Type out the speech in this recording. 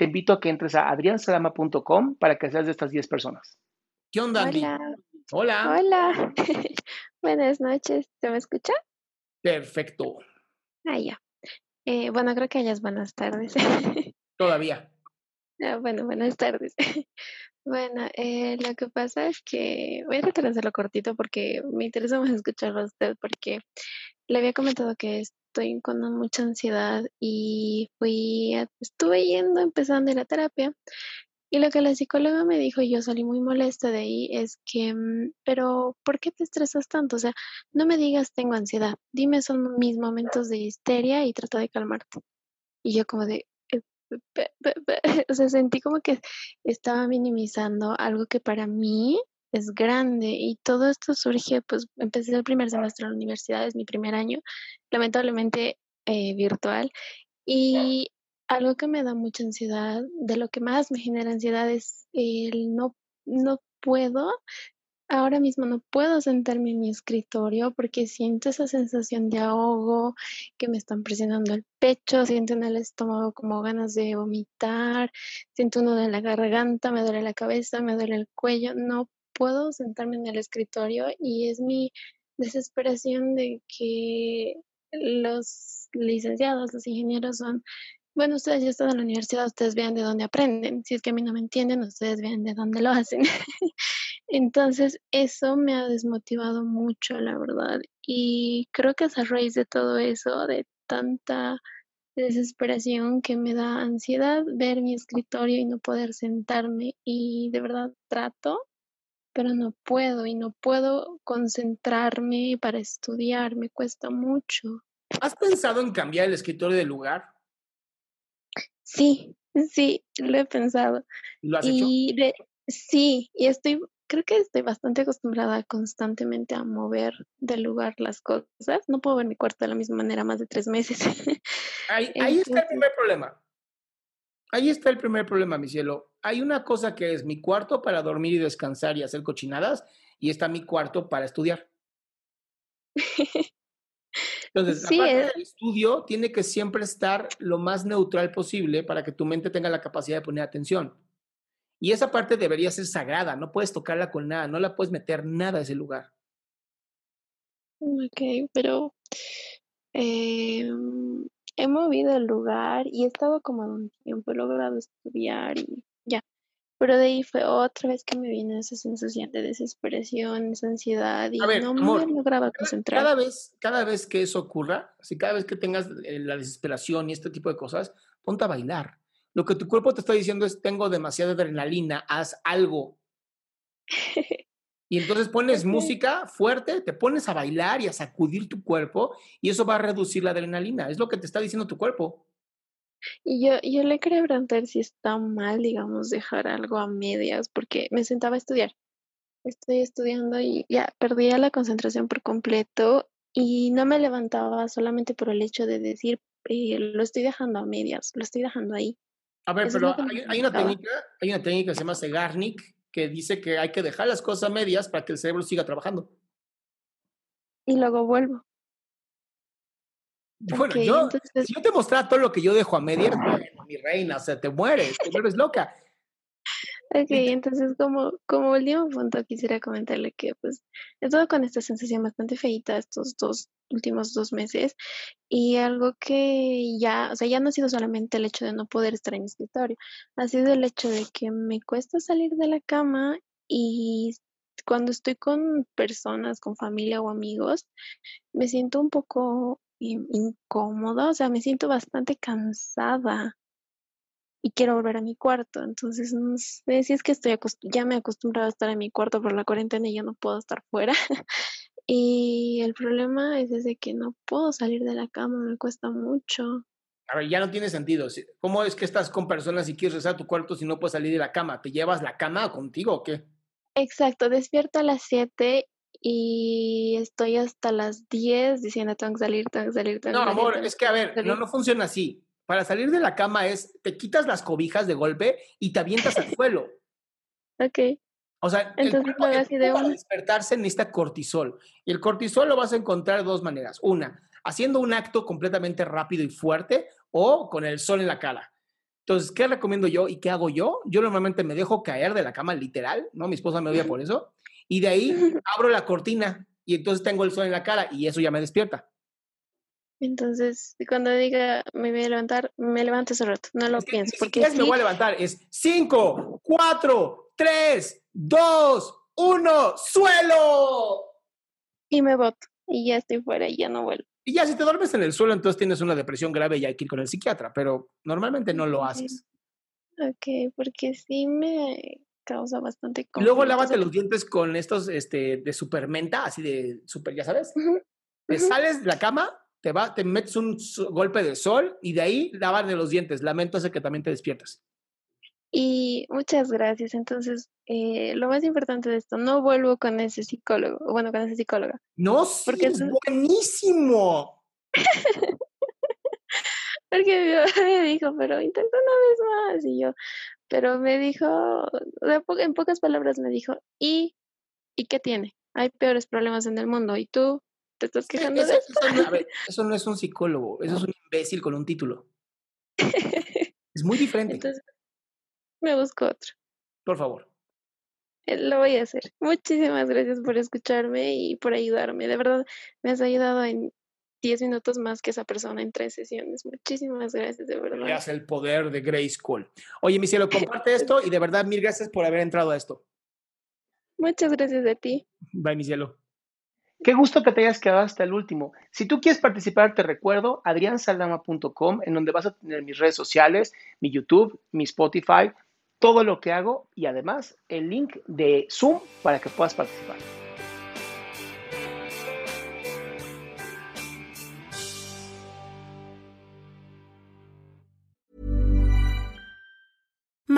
te invito a que entres a adriansalama.com para que seas de estas 10 personas. ¿Qué onda, Andy? Hola. Hola. Hola. Buenas noches. ¿Se me escucha? Perfecto. Ah, ya. Eh, bueno, creo que ya es buenas tardes. Todavía. Ah, bueno, buenas tardes. Bueno, eh, lo que pasa es que voy a tratar de hacerlo cortito porque me interesa más escucharlo a usted porque le había comentado que estoy con mucha ansiedad y fui, estuve yendo, empezando a ir a terapia y lo que la psicóloga me dijo y yo salí muy molesta de ahí es que, mm, pero ¿por qué te estresas tanto? O sea, no me digas tengo ansiedad, dime son mis momentos de histeria y trata de calmarte. Y yo como de, eh, o sea, sentí como que estaba minimizando algo que para mí es grande y todo esto surge, pues empecé el primer semestre de la universidad, es mi primer año, lamentablemente eh, virtual, y algo que me da mucha ansiedad, de lo que más me genera ansiedad es el no, no puedo, ahora mismo no puedo sentarme en mi escritorio porque siento esa sensación de ahogo, que me están presionando el pecho, siento en el estómago como ganas de vomitar, siento uno de la garganta, me duele la cabeza, me duele el cuello, no puedo sentarme en el escritorio y es mi desesperación de que los licenciados, los ingenieros son, bueno, ustedes ya están en la universidad, ustedes vean de dónde aprenden, si es que a mí no me entienden, ustedes vean de dónde lo hacen. Entonces, eso me ha desmotivado mucho, la verdad. Y creo que es a raíz de todo eso, de tanta desesperación que me da ansiedad ver mi escritorio y no poder sentarme. Y de verdad trato, pero no puedo y no puedo concentrarme para estudiar, me cuesta mucho. ¿Has pensado en cambiar el escritorio de lugar? Sí, sí, lo he pensado. ¿Lo has hecho? Y de, sí, y estoy, creo que estoy bastante acostumbrada constantemente a mover de lugar las cosas. No puedo ver mi cuarto de la misma manera más de tres meses. Ahí, ahí está el primer problema. Ahí está el primer problema, mi cielo. Hay una cosa que es mi cuarto para dormir y descansar y hacer cochinadas, y está mi cuarto para estudiar. Entonces, sí, la parte es- del estudio tiene que siempre estar lo más neutral posible para que tu mente tenga la capacidad de poner atención. Y esa parte debería ser sagrada, no puedes tocarla con nada, no la puedes meter nada a ese lugar. ok, pero em, he movido el lugar y he estado como un tiempo, he logrado estudiar y. Pero de ahí fue otra vez que me vino esa sensación de desesperación, esa ansiedad y ver, no me lograba concentrar. cada vez, cada vez que eso ocurra, así cada vez que tengas eh, la desesperación y este tipo de cosas, ponte a bailar. Lo que tu cuerpo te está diciendo es, tengo demasiada adrenalina, haz algo. Y entonces pones música fuerte, te pones a bailar y a sacudir tu cuerpo y eso va a reducir la adrenalina. Es lo que te está diciendo tu cuerpo. Y yo, yo le quería preguntar si está mal, digamos, dejar algo a medias, porque me sentaba a estudiar. Estoy estudiando y ya perdía la concentración por completo y no me levantaba solamente por el hecho de decir, eh, lo estoy dejando a medias, lo estoy dejando ahí. A ver, Eso pero hay, hay una técnica, hay una técnica que se llama Segarnik que dice que hay que dejar las cosas a medias para que el cerebro siga trabajando. Y luego vuelvo. Bueno, yo, entonces- si yo te mostrara todo lo que yo dejo a medias, bueno, mi reina, o sea, te mueres, te vuelves loca. Ok, entonces como, como último punto quisiera comentarle que pues he estado con esta sensación bastante feita estos dos últimos dos meses y algo que ya, o sea, ya no ha sido solamente el hecho de no poder estar en mi escritorio, ha sido el hecho de que me cuesta salir de la cama y cuando estoy con personas, con familia o amigos, me siento un poco incómoda, o sea, me siento bastante cansada y quiero volver a mi cuarto. Entonces, no sé si es que estoy ya me he acostumbrado a estar en mi cuarto por la cuarentena y ya no puedo estar fuera. Y el problema es ese que no puedo salir de la cama, me cuesta mucho. A ver, ya no tiene sentido. ¿Cómo es que estás con personas y quieres rezar a tu cuarto si no puedes salir de la cama? ¿Te llevas la cama contigo o qué? Exacto, despierto a las 7 y estoy hasta las 10 diciendo tengo que salir, tengo que salir, tengo No, que salir, amor, tengo es que a ver, no, salir". no funciona así. Para salir de la cama es, te quitas las cobijas de golpe y te avientas al suelo. Ok, O sea, el Entonces, cuerpo, lo hago el así de cuerpo para despertarse necesita cortisol. Y el cortisol lo vas a encontrar de dos maneras. Una, haciendo un acto completamente rápido y fuerte o con el sol en la cara. Entonces, ¿qué recomiendo yo y qué hago yo? Yo normalmente me dejo caer de la cama, literal, ¿no? Mi esposa me odia por eso. Y de ahí abro la cortina y entonces tengo el sol en la cara y eso ya me despierta. entonces cuando diga me voy a levantar, me levanto ese rato, no lo Es que pienso, porque me sí, voy a levantar. Es 5, 4, 3, 2, 1, suelo. y me boto y ya estoy fuera y ya no vuelvo. Y ya si te duermes en el suelo, entonces tienes una depresión grave y hay que ir con el psiquiatra, pero normalmente no lo haces. Ok, porque sí me causa bastante Y luego conflicto, lávate los dientes con estos este, de supermenta, así de super, ya sabes. Te sales de la cama, te, va, te metes un golpe de sol y de ahí lavar los dientes. Lamento hace que también te despiertas. Y muchas gracias. Entonces, eh, lo más importante de esto, no vuelvo con ese psicólogo, bueno, con esa psicóloga. No, sí, Porque es buenísimo. Porque mi mamá me dijo, pero intenta una vez más. Y yo, pero me dijo, en pocas palabras me dijo, ¿y, ¿y qué tiene? Hay peores problemas en el mundo y tú te estás quejando eso, de eso. eso no, a ver, eso no es un psicólogo, eso es un imbécil con un título. Es muy diferente. Entonces, me busco otro. Por favor. Eh, Lo voy a hacer. Muchísimas gracias por escucharme y por ayudarme. De verdad, me has ayudado en 10 minutos más que esa persona en tres sesiones. Muchísimas gracias, de verdad. Veas el poder de Grace Cole. Oye, mi cielo, comparte esto y de verdad mil gracias por haber entrado a esto. Muchas gracias a ti. Bye, mi cielo. Qué gusto que te hayas quedado hasta el último. Si tú quieres participar, te recuerdo adriansaldama.com, en donde vas a tener mis redes sociales, mi YouTube, mi Spotify, todo lo que hago y además el link de Zoom para que puedas participar.